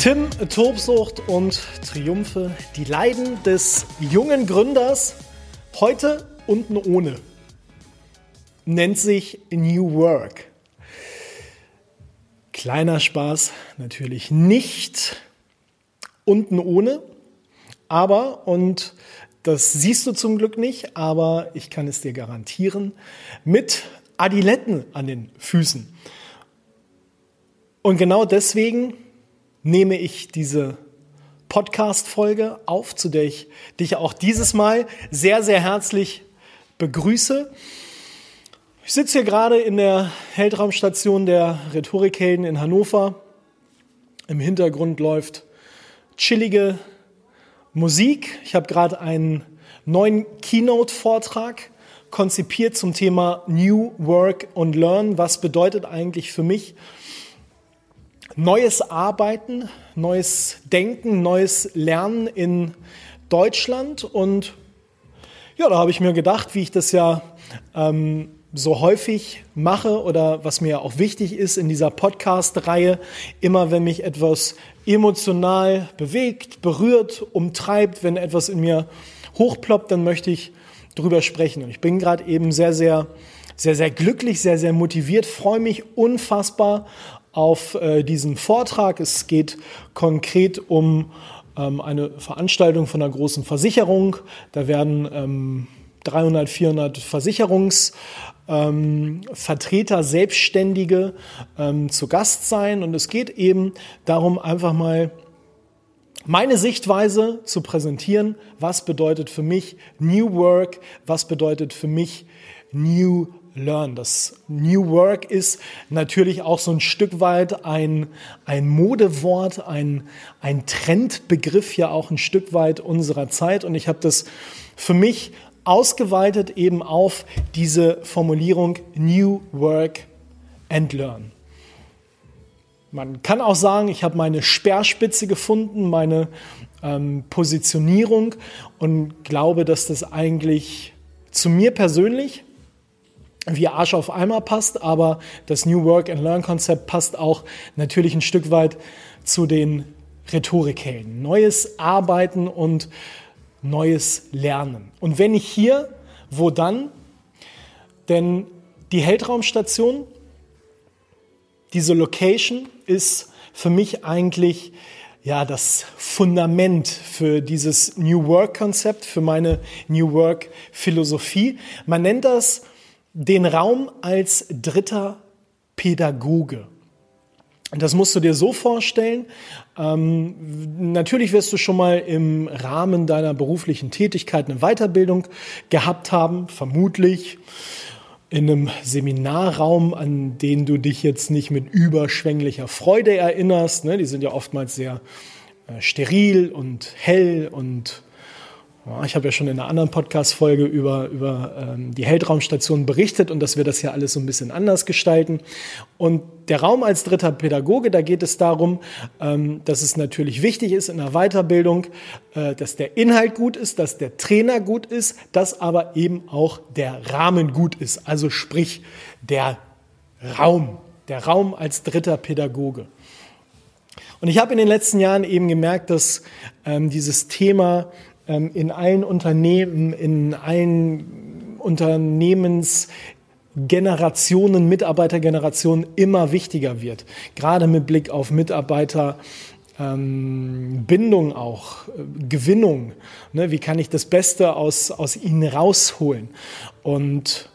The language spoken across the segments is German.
Tim, Tobsucht und Triumphe, die Leiden des jungen Gründers, heute unten ohne, nennt sich New Work. Kleiner Spaß, natürlich nicht unten ohne, aber, und das siehst du zum Glück nicht, aber ich kann es dir garantieren, mit Adiletten an den Füßen. Und genau deswegen nehme ich diese Podcast-Folge auf, zu der ich dich auch dieses Mal sehr, sehr herzlich begrüße. Ich sitze hier gerade in der Heldraumstation der Rhetorikhelden in Hannover. Im Hintergrund läuft chillige Musik. Ich habe gerade einen neuen Keynote-Vortrag konzipiert zum Thema New Work und Learn. Was bedeutet eigentlich für mich neues Arbeiten, neues Denken, neues Lernen in Deutschland. Und ja, da habe ich mir gedacht, wie ich das ja ähm, so häufig mache oder was mir auch wichtig ist in dieser Podcast-Reihe, immer wenn mich etwas emotional bewegt, berührt, umtreibt, wenn etwas in mir hochploppt, dann möchte ich drüber sprechen. Und ich bin gerade eben sehr, sehr, sehr, sehr glücklich, sehr, sehr motiviert, freue mich unfassbar auf äh, diesen Vortrag. Es geht konkret um ähm, eine Veranstaltung von einer großen Versicherung. Da werden ähm, 300, 400 Versicherungsvertreter, ähm, Selbstständige ähm, zu Gast sein. Und es geht eben darum, einfach mal meine Sichtweise zu präsentieren. Was bedeutet für mich New Work? Was bedeutet für mich New Learn. Das New Work ist natürlich auch so ein Stück weit ein, ein Modewort, ein, ein Trendbegriff ja auch ein Stück weit unserer Zeit. Und ich habe das für mich ausgeweitet eben auf diese Formulierung New Work and Learn. Man kann auch sagen, ich habe meine Speerspitze gefunden, meine ähm, Positionierung und glaube, dass das eigentlich zu mir persönlich wie Arsch auf Eimer passt, aber das New Work and Learn Konzept passt auch natürlich ein Stück weit zu den Rhetorikhelden. Neues Arbeiten und neues Lernen. Und wenn nicht hier, wo dann? Denn die Heldraumstation, diese Location ist für mich eigentlich ja das Fundament für dieses New Work Konzept, für meine New Work Philosophie. Man nennt das den Raum als dritter Pädagoge. Das musst du dir so vorstellen. Ähm, natürlich wirst du schon mal im Rahmen deiner beruflichen Tätigkeit eine Weiterbildung gehabt haben, vermutlich in einem Seminarraum, an den du dich jetzt nicht mit überschwänglicher Freude erinnerst. Ne? Die sind ja oftmals sehr äh, steril und hell und ich habe ja schon in einer anderen Podcast-Folge über, über ähm, die Heldraumstation berichtet und dass wir das ja alles so ein bisschen anders gestalten. Und der Raum als dritter Pädagoge, da geht es darum, ähm, dass es natürlich wichtig ist in der Weiterbildung, äh, dass der Inhalt gut ist, dass der Trainer gut ist, dass aber eben auch der Rahmen gut ist. Also sprich der Raum, der Raum als dritter Pädagoge. Und ich habe in den letzten Jahren eben gemerkt, dass ähm, dieses Thema in allen Unternehmen, in allen Unternehmensgenerationen, Mitarbeitergenerationen immer wichtiger wird. Gerade mit Blick auf Mitarbeiter. Ähm, Bindung auch, äh, Gewinnung. Ne? Wie kann ich das Beste aus, aus ihnen rausholen? Und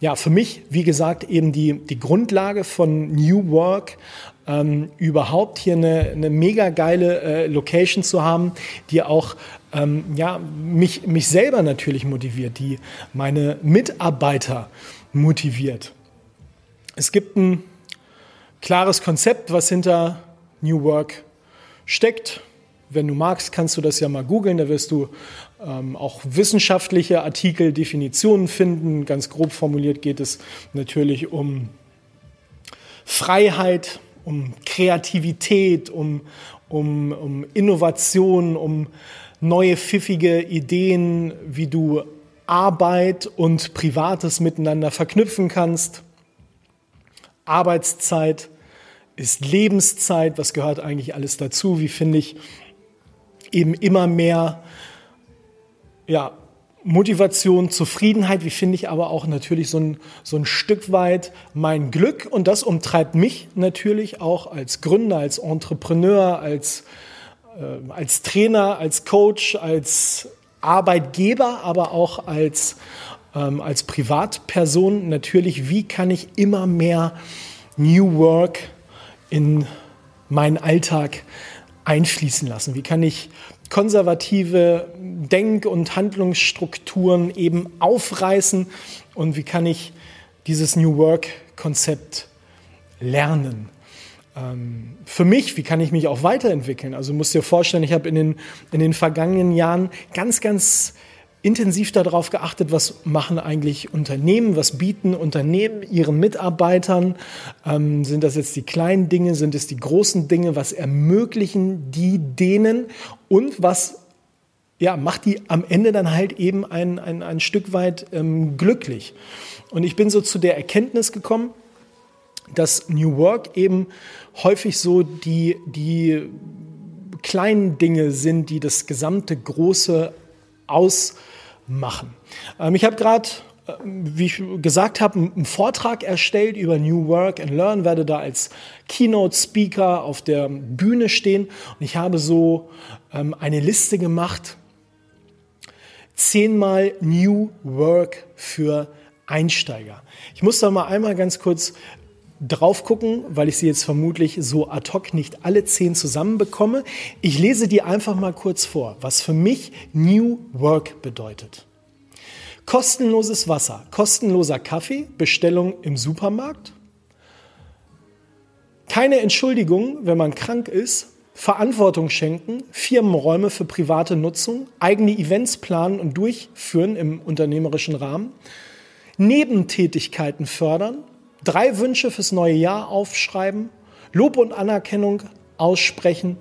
ja, für mich, wie gesagt, eben die, die Grundlage von New Work, ähm, überhaupt hier eine, eine mega geile äh, Location zu haben, die auch ähm, ja, mich, mich selber natürlich motiviert, die meine Mitarbeiter motiviert. Es gibt ein klares Konzept, was hinter New Work steckt. Wenn du magst, kannst du das ja mal googeln. Da wirst du ähm, auch wissenschaftliche Artikel, Definitionen finden. Ganz grob formuliert geht es natürlich um Freiheit, um Kreativität, um, um, um Innovation, um neue pfiffige Ideen, wie du Arbeit und Privates miteinander verknüpfen kannst. Arbeitszeit ist Lebenszeit, was gehört eigentlich alles dazu? Wie finde ich eben immer mehr ja, Motivation, Zufriedenheit, wie finde ich aber auch natürlich so ein, so ein Stück weit mein Glück und das umtreibt mich natürlich auch als Gründer, als Entrepreneur, als, äh, als Trainer, als Coach, als Arbeitgeber, aber auch als, ähm, als Privatperson natürlich, wie kann ich immer mehr New Work in meinen Alltag einfließen lassen? Wie kann ich konservative Denk- und Handlungsstrukturen eben aufreißen und wie kann ich dieses New Work-Konzept lernen? Ähm, für mich, wie kann ich mich auch weiterentwickeln? Also musst dir vorstellen, ich habe in den, in den vergangenen Jahren ganz, ganz intensiv darauf geachtet, was machen eigentlich Unternehmen, was bieten Unternehmen ihren Mitarbeitern. Ähm, sind das jetzt die kleinen Dinge, sind es die großen Dinge, was ermöglichen die denen und was ja, macht die am Ende dann halt eben ein, ein, ein Stück weit ähm, glücklich. Und ich bin so zu der Erkenntnis gekommen, dass New Work eben häufig so die, die kleinen Dinge sind, die das gesamte Große ausmachen. Ähm, ich habe gerade, äh, wie ich gesagt habe, einen Vortrag erstellt über New Work and Learn, werde da als Keynote-Speaker auf der Bühne stehen und ich habe so ähm, eine Liste gemacht, zehnmal New Work für Einsteiger. Ich muss da mal einmal ganz kurz drauf gucken, weil ich sie jetzt vermutlich so ad hoc nicht alle zehn zusammenbekomme. Ich lese die einfach mal kurz vor, was für mich New Work bedeutet. Kostenloses Wasser, kostenloser Kaffee, Bestellung im Supermarkt. Keine Entschuldigung, wenn man krank ist. Verantwortung schenken, Firmenräume für private Nutzung, eigene Events planen und durchführen im unternehmerischen Rahmen, Nebentätigkeiten fördern, drei Wünsche fürs neue Jahr aufschreiben, Lob und Anerkennung aussprechen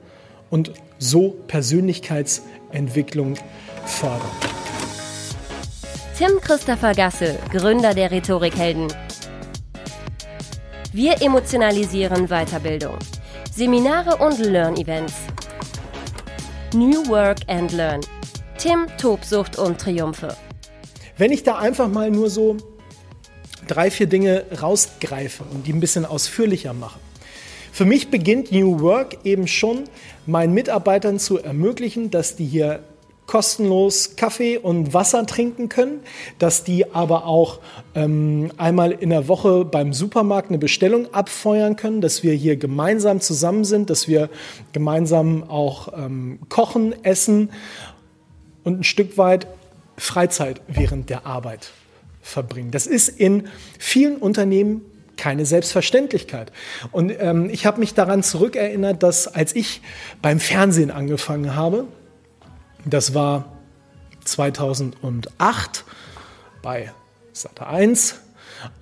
und so Persönlichkeitsentwicklung fördern. Tim Christopher Gasse, Gründer der Rhetorikhelden. Wir emotionalisieren Weiterbildung. Seminare und Learn-Events. New Work and Learn. Tim, Tobsucht und Triumphe. Wenn ich da einfach mal nur so drei, vier Dinge rausgreife und die ein bisschen ausführlicher mache. Für mich beginnt New Work eben schon, meinen Mitarbeitern zu ermöglichen, dass die hier kostenlos Kaffee und Wasser trinken können, dass die aber auch ähm, einmal in der Woche beim Supermarkt eine Bestellung abfeuern können, dass wir hier gemeinsam zusammen sind, dass wir gemeinsam auch ähm, kochen, essen und ein Stück weit Freizeit während der Arbeit verbringen. Das ist in vielen Unternehmen keine Selbstverständlichkeit. Und ähm, ich habe mich daran zurückerinnert, dass als ich beim Fernsehen angefangen habe, das war 2008 bei Sat 1,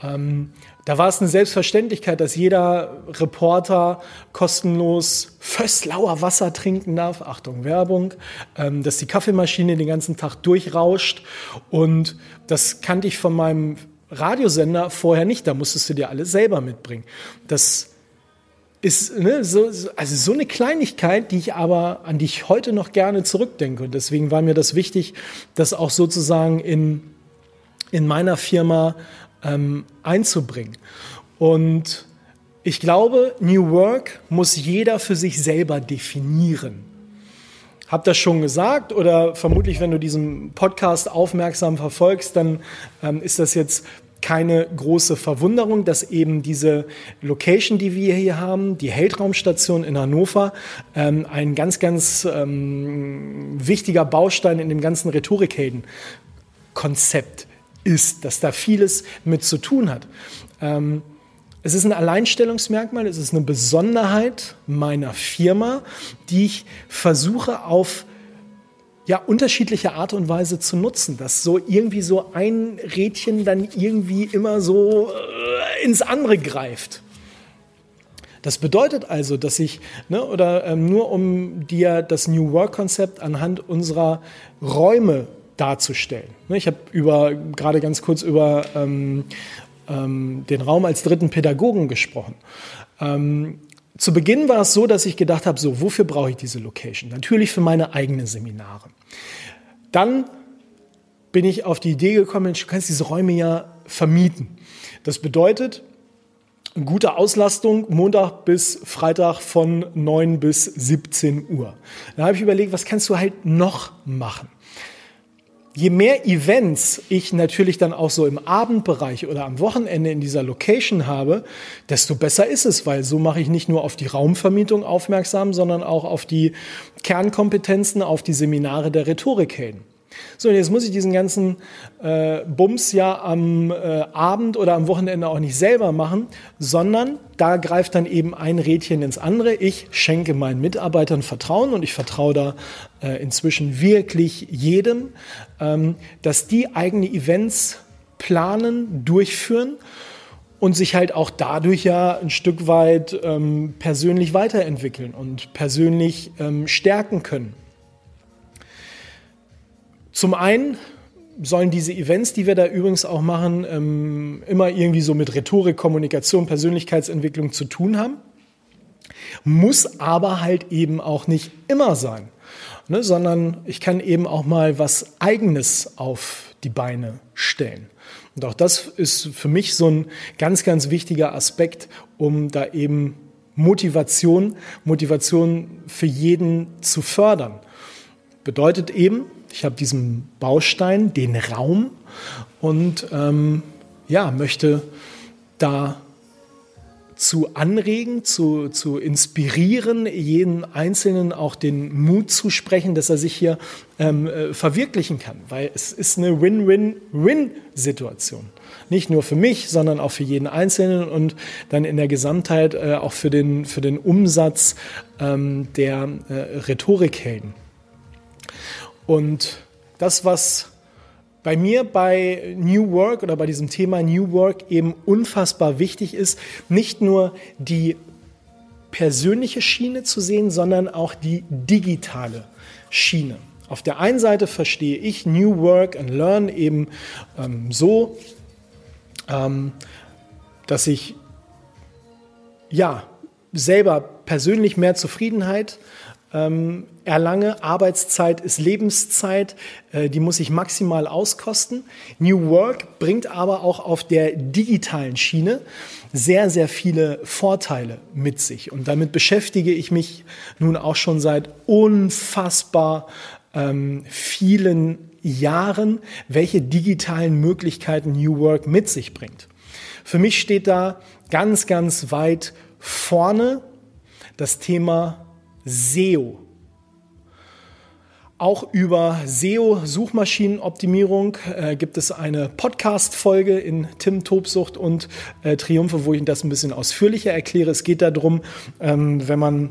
ähm, da war es eine Selbstverständlichkeit, dass jeder Reporter kostenlos Fösslauer Wasser trinken darf. Achtung, Werbung. Ähm, dass die Kaffeemaschine den ganzen Tag durchrauscht. Und das kannte ich von meinem Radiosender vorher nicht. Da musstest du dir alles selber mitbringen. Das ist ne, so, also so eine Kleinigkeit, die ich aber, an die ich heute noch gerne zurückdenke. Und deswegen war mir das wichtig, das auch sozusagen in, in meiner Firma ähm, einzubringen. Und ich glaube, New Work muss jeder für sich selber definieren. Hab das schon gesagt oder vermutlich, wenn du diesen Podcast aufmerksam verfolgst, dann ähm, ist das jetzt keine große Verwunderung, dass eben diese Location, die wir hier haben, die Heldraumstation in Hannover, ähm, ein ganz, ganz ähm, wichtiger Baustein in dem ganzen Rhetorikhelden-Konzept ist, dass da vieles mit zu tun hat. Ähm, es ist ein Alleinstellungsmerkmal, es ist eine Besonderheit meiner Firma, die ich versuche auf ja, unterschiedliche Art und Weise zu nutzen, dass so irgendwie so ein Rädchen dann irgendwie immer so äh, ins andere greift. Das bedeutet also, dass ich, ne, oder ähm, nur um dir das New Work-Konzept anhand unserer Räume darzustellen. Ne, ich habe über gerade ganz kurz über ähm, ähm, den Raum als dritten Pädagogen gesprochen. Ähm, zu Beginn war es so, dass ich gedacht habe, so, wofür brauche ich diese Location? Natürlich für meine eigenen Seminare. Dann bin ich auf die Idee gekommen, du kannst diese Räume ja vermieten. Das bedeutet, gute Auslastung Montag bis Freitag von 9 bis 17 Uhr. Da habe ich überlegt, was kannst du halt noch machen? Je mehr Events ich natürlich dann auch so im Abendbereich oder am Wochenende in dieser Location habe, desto besser ist es, weil so mache ich nicht nur auf die Raumvermietung aufmerksam, sondern auch auf die Kernkompetenzen, auf die Seminare der Rhetorikhelden. So, und jetzt muss ich diesen ganzen äh, Bums ja am äh, Abend oder am Wochenende auch nicht selber machen, sondern da greift dann eben ein Rädchen ins andere. Ich schenke meinen Mitarbeitern Vertrauen und ich vertraue da äh, inzwischen wirklich jedem, ähm, dass die eigene Events planen, durchführen und sich halt auch dadurch ja ein Stück weit ähm, persönlich weiterentwickeln und persönlich ähm, stärken können. Zum einen sollen diese Events, die wir da übrigens auch machen, ähm, immer irgendwie so mit Rhetorik, Kommunikation, Persönlichkeitsentwicklung zu tun haben. Muss aber halt eben auch nicht immer sein, ne, sondern ich kann eben auch mal was Eigenes auf die Beine stellen. Und auch das ist für mich so ein ganz, ganz wichtiger Aspekt, um da eben Motivation, Motivation für jeden zu fördern. Bedeutet eben, ich habe diesen Baustein, den Raum und ähm, ja, möchte da zu anregen, zu, zu inspirieren, jeden Einzelnen auch den Mut zu sprechen, dass er sich hier ähm, äh, verwirklichen kann. Weil es ist eine Win-Win-Win-Situation. Nicht nur für mich, sondern auch für jeden Einzelnen und dann in der Gesamtheit äh, auch für den, für den Umsatz ähm, der äh, Rhetorikhelden. Und das, was bei mir bei New Work oder bei diesem Thema New Work eben unfassbar wichtig ist, nicht nur die persönliche Schiene zu sehen, sondern auch die digitale Schiene. Auf der einen Seite verstehe ich New Work and Learn eben ähm, so, ähm, dass ich ja selber persönlich mehr Zufriedenheit ähm, erlange. Arbeitszeit ist Lebenszeit, äh, die muss ich maximal auskosten. New Work bringt aber auch auf der digitalen Schiene sehr, sehr viele Vorteile mit sich. Und damit beschäftige ich mich nun auch schon seit unfassbar ähm, vielen Jahren, welche digitalen Möglichkeiten New Work mit sich bringt. Für mich steht da ganz, ganz weit vorne das Thema SEO. Auch über SEO-Suchmaschinenoptimierung äh, gibt es eine Podcast-Folge in Tim Tobsucht und äh, Triumphe, wo ich das ein bisschen ausführlicher erkläre. Es geht darum, ähm, wenn man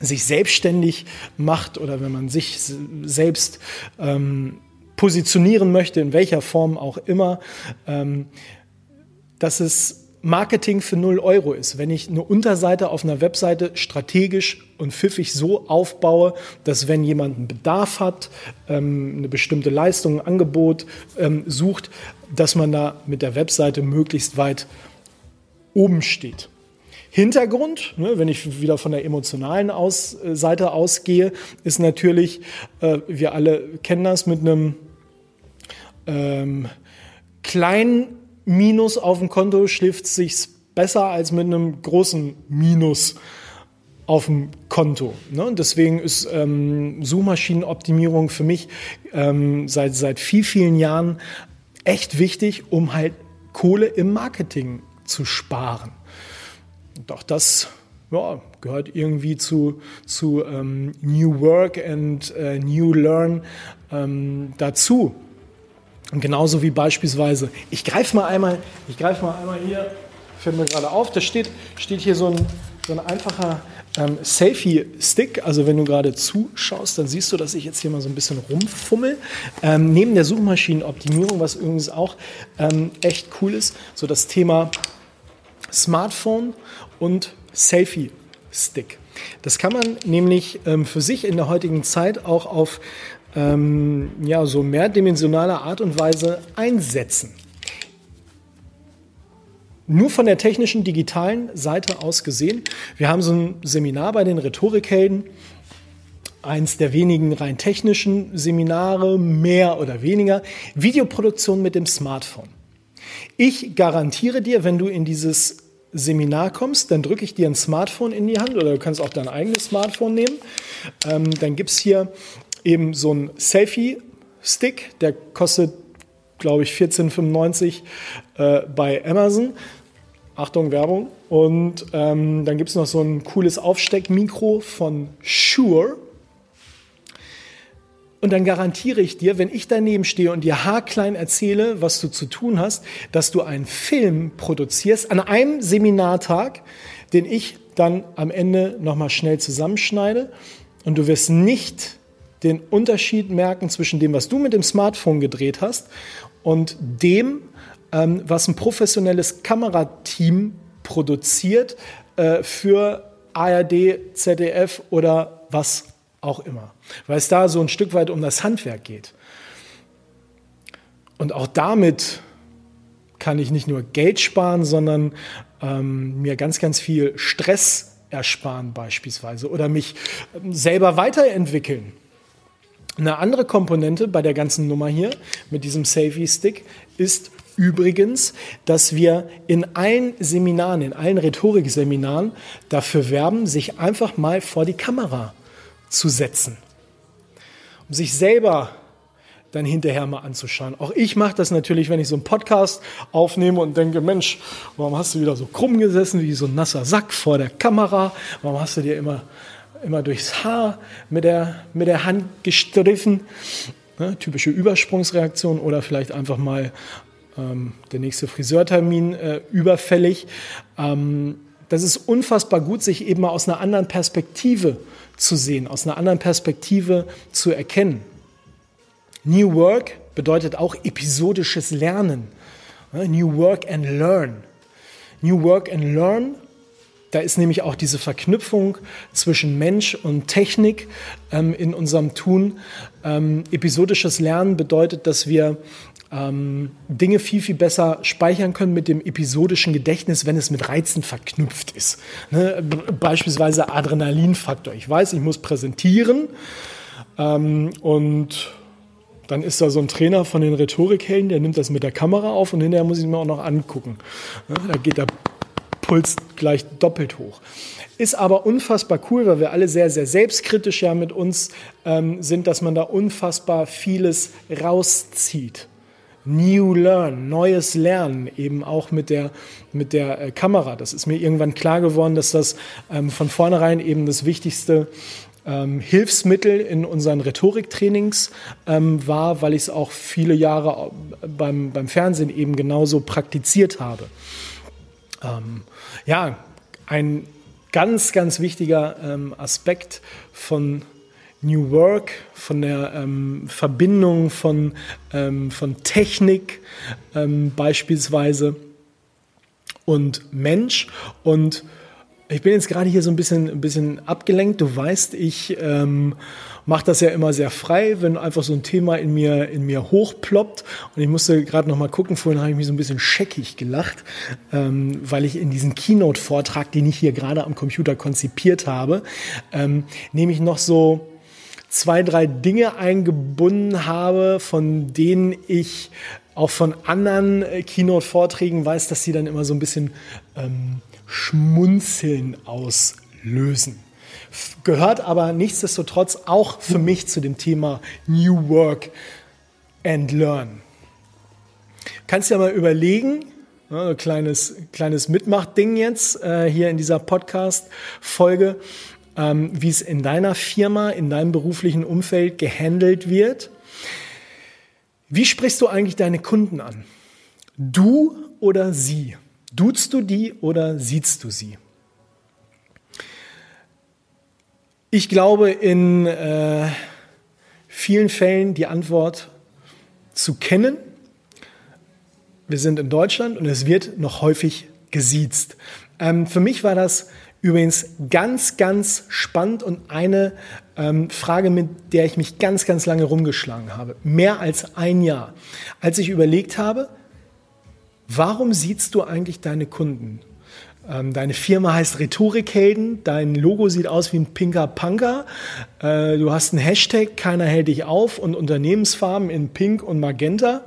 sich selbstständig macht oder wenn man sich selbst ähm, positionieren möchte, in welcher Form auch immer, ähm, dass es Marketing für 0 Euro ist, wenn ich eine Unterseite auf einer Webseite strategisch und pfiffig so aufbaue, dass wenn jemand einen Bedarf hat, ähm, eine bestimmte Leistung, ein Angebot ähm, sucht, dass man da mit der Webseite möglichst weit oben steht. Hintergrund, ne, wenn ich wieder von der emotionalen aus, äh, Seite ausgehe, ist natürlich, äh, wir alle kennen das mit einem ähm, kleinen Minus auf dem Konto schläft sich besser als mit einem großen Minus auf dem Konto. Ne? Und deswegen ist ähm, Suchmaschinenoptimierung für mich ähm, seit, seit viel, vielen Jahren echt wichtig, um halt Kohle im Marketing zu sparen. Auch das ja, gehört irgendwie zu, zu ähm, New Work and äh, New Learn ähm, dazu. Und genauso wie beispielsweise, ich greife mal einmal, ich greife mal einmal hier fällt mir gerade auf, da steht, steht hier so ein, so ein einfacher ähm, Selfie-Stick. Also wenn du gerade zuschaust, dann siehst du, dass ich jetzt hier mal so ein bisschen rumfummel. Ähm, neben der Suchmaschinenoptimierung, was übrigens auch ähm, echt cool ist, so das Thema Smartphone und Selfie-Stick. Das kann man nämlich ähm, für sich in der heutigen Zeit auch auf ähm, ja, so mehrdimensionaler Art und Weise einsetzen. Nur von der technischen, digitalen Seite aus gesehen. Wir haben so ein Seminar bei den Rhetorikhelden, eins der wenigen rein technischen Seminare, mehr oder weniger, Videoproduktion mit dem Smartphone. Ich garantiere dir, wenn du in dieses Seminar kommst, dann drücke ich dir ein Smartphone in die Hand oder du kannst auch dein eigenes Smartphone nehmen. Ähm, dann gibt es hier eben so ein Selfie-Stick, der kostet, glaube ich, 14,95 äh, bei Amazon. Achtung, Werbung. Und ähm, dann gibt es noch so ein cooles Aufsteckmikro von Shure. Und dann garantiere ich dir, wenn ich daneben stehe und dir haarklein erzähle, was du zu tun hast, dass du einen Film produzierst an einem Seminartag, den ich dann am Ende nochmal schnell zusammenschneide. Und du wirst nicht den Unterschied merken zwischen dem, was du mit dem Smartphone gedreht hast und dem, ähm, was ein professionelles Kamerateam produziert äh, für ARD, ZDF oder was auch immer, weil es da so ein Stück weit um das Handwerk geht. Und auch damit kann ich nicht nur Geld sparen, sondern ähm, mir ganz, ganz viel Stress ersparen beispielsweise oder mich ähm, selber weiterentwickeln. Eine andere Komponente bei der ganzen Nummer hier mit diesem Selfie-Stick ist übrigens, dass wir in allen Seminaren, in allen Rhetorikseminaren dafür werben, sich einfach mal vor die Kamera zu setzen. Um sich selber dann hinterher mal anzuschauen. Auch ich mache das natürlich, wenn ich so einen Podcast aufnehme und denke, Mensch, warum hast du wieder so krumm gesessen wie so ein nasser Sack vor der Kamera? Warum hast du dir immer, immer durchs Haar mit der, mit der Hand gestriffen? Ne, typische Übersprungsreaktion oder vielleicht einfach mal ähm, der nächste Friseurtermin äh, überfällig. Ähm, das ist unfassbar gut, sich eben mal aus einer anderen Perspektive zu sehen, aus einer anderen Perspektive zu erkennen. New Work bedeutet auch episodisches Lernen. New Work and Learn. New Work and Learn, da ist nämlich auch diese Verknüpfung zwischen Mensch und Technik ähm, in unserem Tun. Ähm, episodisches Lernen bedeutet, dass wir ähm, Dinge viel, viel besser speichern können mit dem episodischen Gedächtnis, wenn es mit Reizen verknüpft ist. Ne? Beispielsweise Adrenalinfaktor. Ich weiß, ich muss präsentieren ähm, und dann ist da so ein Trainer von den Rhetorikhelden, der nimmt das mit der Kamera auf und hinterher muss ich mir auch noch angucken. Ne? Da geht der Puls gleich doppelt hoch. Ist aber unfassbar cool, weil wir alle sehr, sehr selbstkritisch ja mit uns ähm, sind, dass man da unfassbar vieles rauszieht. New Learn, neues Lernen, eben auch mit der, mit der äh, Kamera. Das ist mir irgendwann klar geworden, dass das ähm, von vornherein eben das wichtigste ähm, Hilfsmittel in unseren Rhetoriktrainings ähm, war, weil ich es auch viele Jahre beim, beim Fernsehen eben genauso praktiziert habe. Ähm, ja, ein ganz, ganz wichtiger ähm, Aspekt von New Work, von der ähm, Verbindung von, ähm, von Technik ähm, beispielsweise und Mensch. Und ich bin jetzt gerade hier so ein bisschen, ein bisschen abgelenkt. Du weißt, ich ähm, mache das ja immer sehr frei, wenn einfach so ein Thema in mir, in mir hochploppt. Und ich musste gerade noch mal gucken, vorhin habe ich mich so ein bisschen scheckig gelacht, ähm, weil ich in diesen Keynote-Vortrag, den ich hier gerade am Computer konzipiert habe, ähm, nehme noch so zwei, drei Dinge eingebunden habe, von denen ich auch von anderen äh, Keynote-Vorträgen weiß, dass sie dann immer so ein bisschen ähm, Schmunzeln auslösen. Gehört aber nichtsdestotrotz auch für mich zu dem Thema New Work and Learn. Kannst ja mal überlegen, ne, ein kleines, kleines Mitmachding jetzt äh, hier in dieser Podcast-Folge ähm, wie es in deiner Firma, in deinem beruflichen Umfeld gehandelt wird. Wie sprichst du eigentlich deine Kunden an? Du oder sie? Duzt du die oder siehst du sie? Ich glaube in äh, vielen Fällen die Antwort zu kennen. Wir sind in Deutschland und es wird noch häufig gesiezt. Ähm, für mich war das übrigens ganz, ganz spannend und eine ähm, Frage, mit der ich mich ganz, ganz lange rumgeschlagen habe. Mehr als ein Jahr. Als ich überlegt habe, warum siehst du eigentlich deine Kunden? Ähm, deine Firma heißt Rhetorikhelden, dein Logo sieht aus wie ein pinker Punker, äh, du hast einen Hashtag, keiner hält dich auf und Unternehmensfarben in Pink und Magenta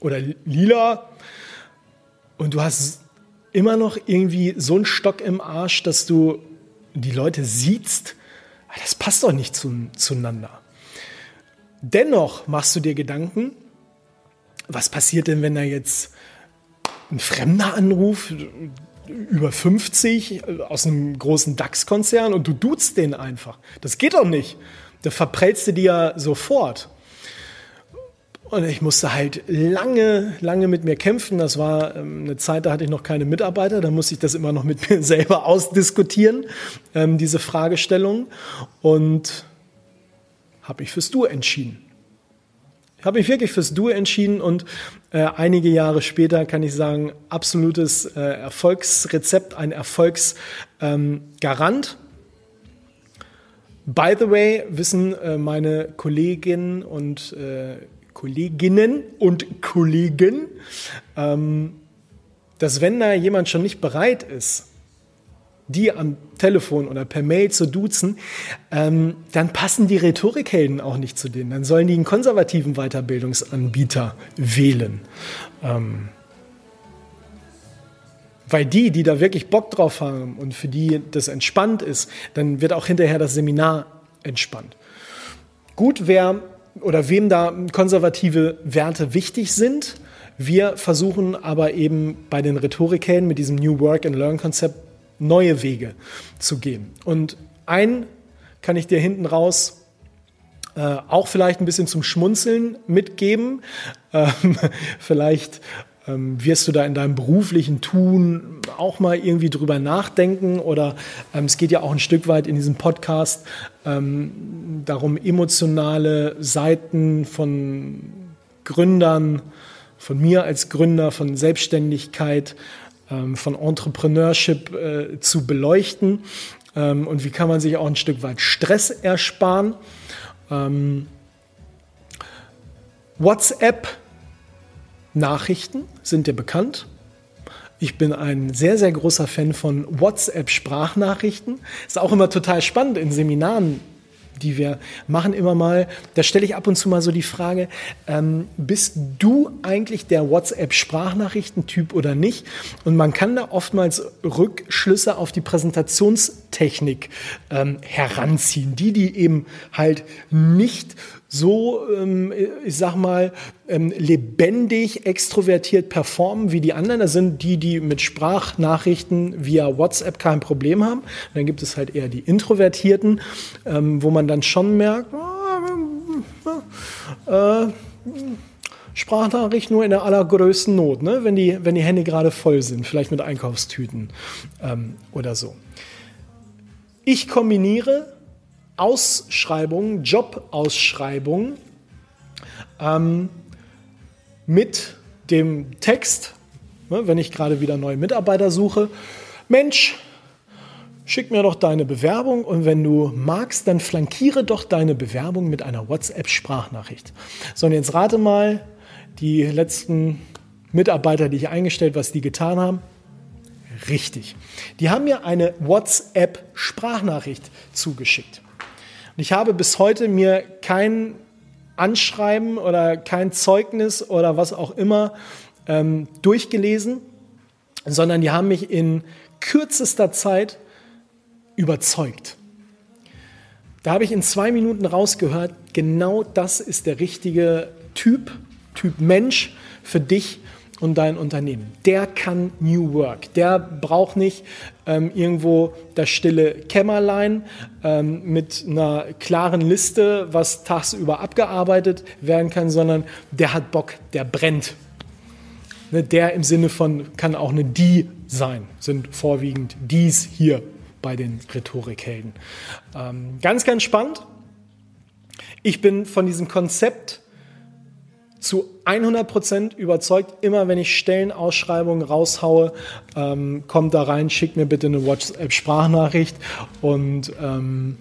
oder Lila und du hast immer noch irgendwie so einen Stock im Arsch, dass du die Leute siehst. Das passt doch nicht zu, zueinander. Dennoch machst du dir Gedanken, was passiert denn, wenn er jetzt ein Fremder anruft, über 50 aus einem großen DAX-Konzern und du duzt den einfach. Das geht doch nicht. Da verprellst du dir ja sofort. Und ich musste halt lange, lange mit mir kämpfen. Das war ähm, eine Zeit, da hatte ich noch keine Mitarbeiter. Da musste ich das immer noch mit mir selber ausdiskutieren, ähm, diese Fragestellung. Und habe mich fürs Du entschieden. Ich habe mich wirklich fürs Du entschieden und äh, einige Jahre später kann ich sagen, absolutes äh, Erfolgsrezept, ein Erfolgsgarant. Ähm, By the way, wissen äh, meine Kolleginnen und äh, Kolleginnen und Kollegen, ähm, dass wenn da jemand schon nicht bereit ist, die am Telefon oder per Mail zu duzen, ähm, dann passen die Rhetorikhelden auch nicht zu denen. Dann sollen die einen konservativen Weiterbildungsanbieter wählen. Ähm, weil die, die da wirklich Bock drauf haben und für die das entspannt ist, dann wird auch hinterher das Seminar entspannt. Gut, wer oder wem da konservative Werte wichtig sind, wir versuchen aber eben bei den Rhetorikhelden mit diesem New Work and Learn Konzept neue Wege zu gehen. Und ein kann ich dir hinten raus äh, auch vielleicht ein bisschen zum Schmunzeln mitgeben. Ähm, vielleicht ähm, wirst du da in deinem beruflichen Tun auch mal irgendwie drüber nachdenken oder ähm, es geht ja auch ein Stück weit in diesem Podcast ähm, darum, emotionale Seiten von Gründern, von mir als Gründer, von Selbstständigkeit von Entrepreneurship äh, zu beleuchten ähm, und wie kann man sich auch ein Stück weit Stress ersparen. Ähm, WhatsApp-Nachrichten sind dir bekannt. Ich bin ein sehr, sehr großer Fan von WhatsApp-Sprachnachrichten. Ist auch immer total spannend in Seminaren die wir machen immer mal, da stelle ich ab und zu mal so die Frage, ähm, bist du eigentlich der WhatsApp-Sprachnachrichtentyp oder nicht? Und man kann da oftmals Rückschlüsse auf die Präsentationstechnik ähm, heranziehen, die, die eben halt nicht so, ähm, ich sag mal, ähm, lebendig, extrovertiert performen wie die anderen. Das sind die, die mit Sprachnachrichten via WhatsApp kein Problem haben. Und dann gibt es halt eher die Introvertierten, ähm, wo man dann schon merkt, äh, äh, Sprachnachricht nur in der allergrößten Not, ne? wenn, die, wenn die Hände gerade voll sind, vielleicht mit Einkaufstüten ähm, oder so. Ich kombiniere Ausschreibungen, Jobausschreibungen ähm, mit dem Text, ne, wenn ich gerade wieder neue Mitarbeiter suche, Mensch, schick mir doch deine Bewerbung und wenn du magst, dann flankiere doch deine Bewerbung mit einer WhatsApp-Sprachnachricht. So, und jetzt rate mal, die letzten Mitarbeiter, die ich eingestellt, was die getan haben. Richtig. Die haben mir eine WhatsApp-Sprachnachricht zugeschickt. Und ich habe bis heute mir kein Anschreiben oder kein Zeugnis oder was auch immer ähm, durchgelesen, sondern die haben mich in kürzester Zeit überzeugt. Da habe ich in zwei Minuten rausgehört, genau das ist der richtige Typ, Typ Mensch für dich und dein Unternehmen. Der kann New Work. Der braucht nicht ähm, irgendwo das stille Kämmerlein ähm, mit einer klaren Liste, was tagsüber abgearbeitet werden kann, sondern der hat Bock, der brennt. Ne, der im Sinne von kann auch eine die sein, sind vorwiegend dies hier bei den Rhetorikhelden. Ähm, ganz, ganz spannend. Ich bin von diesem Konzept zu 100% überzeugt. Immer wenn ich Stellenausschreibungen raushaue, ähm, kommt da rein, schickt mir bitte eine WhatsApp-Sprachnachricht. Und ähm,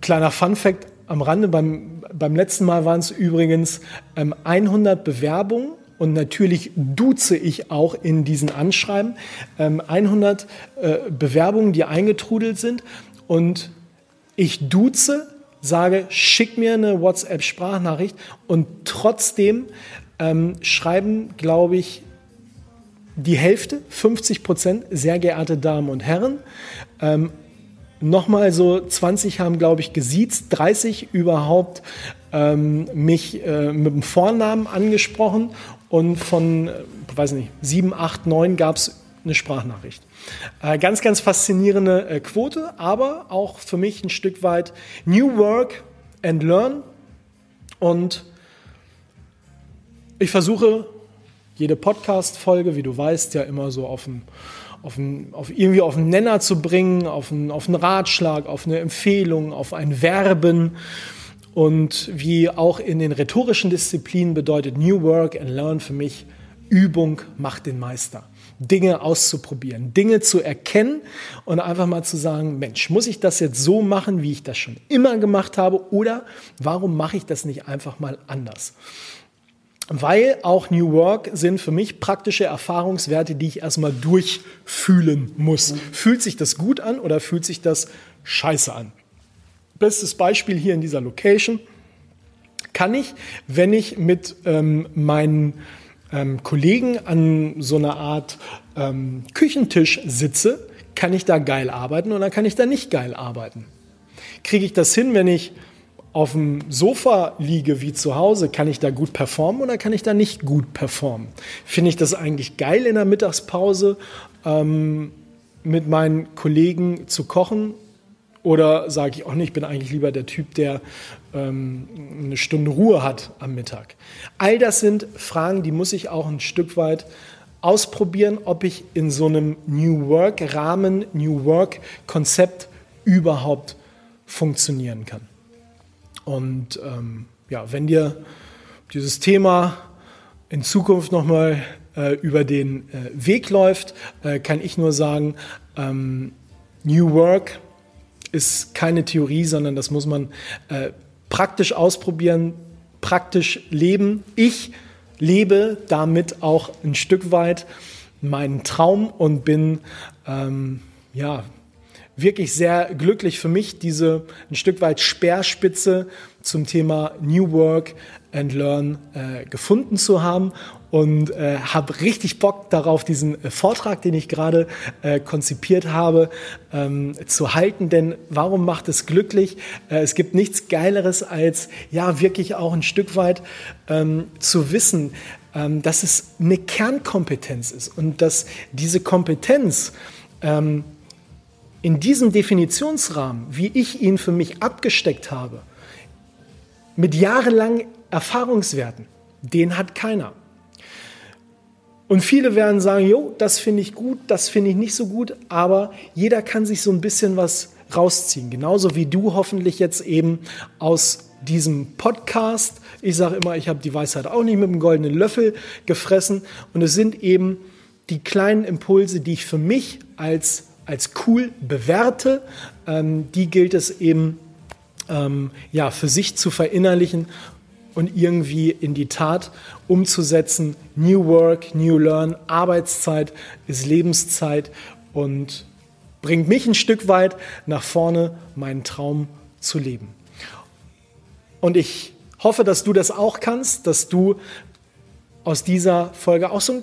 kleiner Fun-Fact am Rande, beim, beim letzten Mal waren es übrigens ähm, 100 Bewerbungen und natürlich duze ich auch in diesen Anschreiben. Ähm, 100 äh, Bewerbungen, die eingetrudelt sind. Und ich duze, sage, schick mir eine WhatsApp-Sprachnachricht und trotzdem ähm, schreiben, glaube ich, die Hälfte, 50 Prozent, sehr geehrte Damen und Herren. Ähm, Nochmal so 20 haben, glaube ich, gesiezt, 30 überhaupt ähm, mich äh, mit dem Vornamen angesprochen und von, äh, weiß nicht, 7, 8, 9 gab es eine Sprachnachricht. Äh, ganz, ganz faszinierende äh, Quote, aber auch für mich ein Stück weit New Work and Learn. Und ich versuche jede Podcast-Folge, wie du weißt, ja immer so auf ein auf, ein, auf irgendwie auf einen Nenner zu bringen, auf, ein, auf einen Ratschlag, auf eine Empfehlung, auf ein Werben. Und wie auch in den rhetorischen Disziplinen bedeutet New Work and Learn für mich, Übung macht den Meister. Dinge auszuprobieren, Dinge zu erkennen und einfach mal zu sagen, Mensch, muss ich das jetzt so machen, wie ich das schon immer gemacht habe oder warum mache ich das nicht einfach mal anders? weil auch New Work sind für mich praktische Erfahrungswerte, die ich erstmal durchfühlen muss. Mhm. Fühlt sich das gut an oder fühlt sich das scheiße an? Bestes Beispiel hier in dieser Location kann ich, wenn ich mit ähm, meinen ähm, Kollegen an so einer Art ähm, Küchentisch sitze, kann ich da geil arbeiten oder kann ich da nicht geil arbeiten? Kriege ich das hin, wenn ich auf dem Sofa liege wie zu Hause, kann ich da gut performen oder kann ich da nicht gut performen? Finde ich das eigentlich geil in der Mittagspause ähm, mit meinen Kollegen zu kochen? Oder sage ich auch nicht, ich bin eigentlich lieber der Typ, der ähm, eine Stunde Ruhe hat am Mittag? All das sind Fragen, die muss ich auch ein Stück weit ausprobieren, ob ich in so einem New Work-Rahmen, New Work-Konzept überhaupt funktionieren kann. Und ähm, ja, wenn dir dieses Thema in Zukunft nochmal äh, über den äh, Weg läuft, äh, kann ich nur sagen, ähm, New Work ist keine Theorie, sondern das muss man äh, praktisch ausprobieren, praktisch leben. Ich lebe damit auch ein Stück weit meinen Traum und bin ähm, ja wirklich sehr glücklich für mich, diese ein Stück weit Speerspitze zum Thema New Work and Learn äh, gefunden zu haben und äh, habe richtig Bock darauf, diesen äh, Vortrag, den ich gerade äh, konzipiert habe, ähm, zu halten. Denn warum macht es glücklich? Äh, es gibt nichts Geileres als ja wirklich auch ein Stück weit ähm, zu wissen, ähm, dass es eine Kernkompetenz ist und dass diese Kompetenz ähm, in diesem Definitionsrahmen, wie ich ihn für mich abgesteckt habe, mit jahrelang Erfahrungswerten, den hat keiner. Und viele werden sagen, jo, das finde ich gut, das finde ich nicht so gut, aber jeder kann sich so ein bisschen was rausziehen. Genauso wie du hoffentlich jetzt eben aus diesem Podcast. Ich sage immer, ich habe die Weisheit auch nicht mit dem goldenen Löffel gefressen. Und es sind eben die kleinen Impulse, die ich für mich als als cool bewerte, ähm, die gilt es eben ähm, ja, für sich zu verinnerlichen und irgendwie in die Tat umzusetzen. New Work, New Learn, Arbeitszeit ist Lebenszeit und bringt mich ein Stück weit nach vorne, meinen Traum zu leben. Und ich hoffe, dass du das auch kannst, dass du aus dieser Folge auch so ein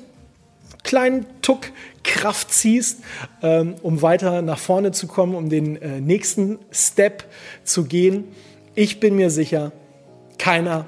kleinen Tuck Kraft ziehst, ähm, um weiter nach vorne zu kommen, um den äh, nächsten Step zu gehen. Ich bin mir sicher, keiner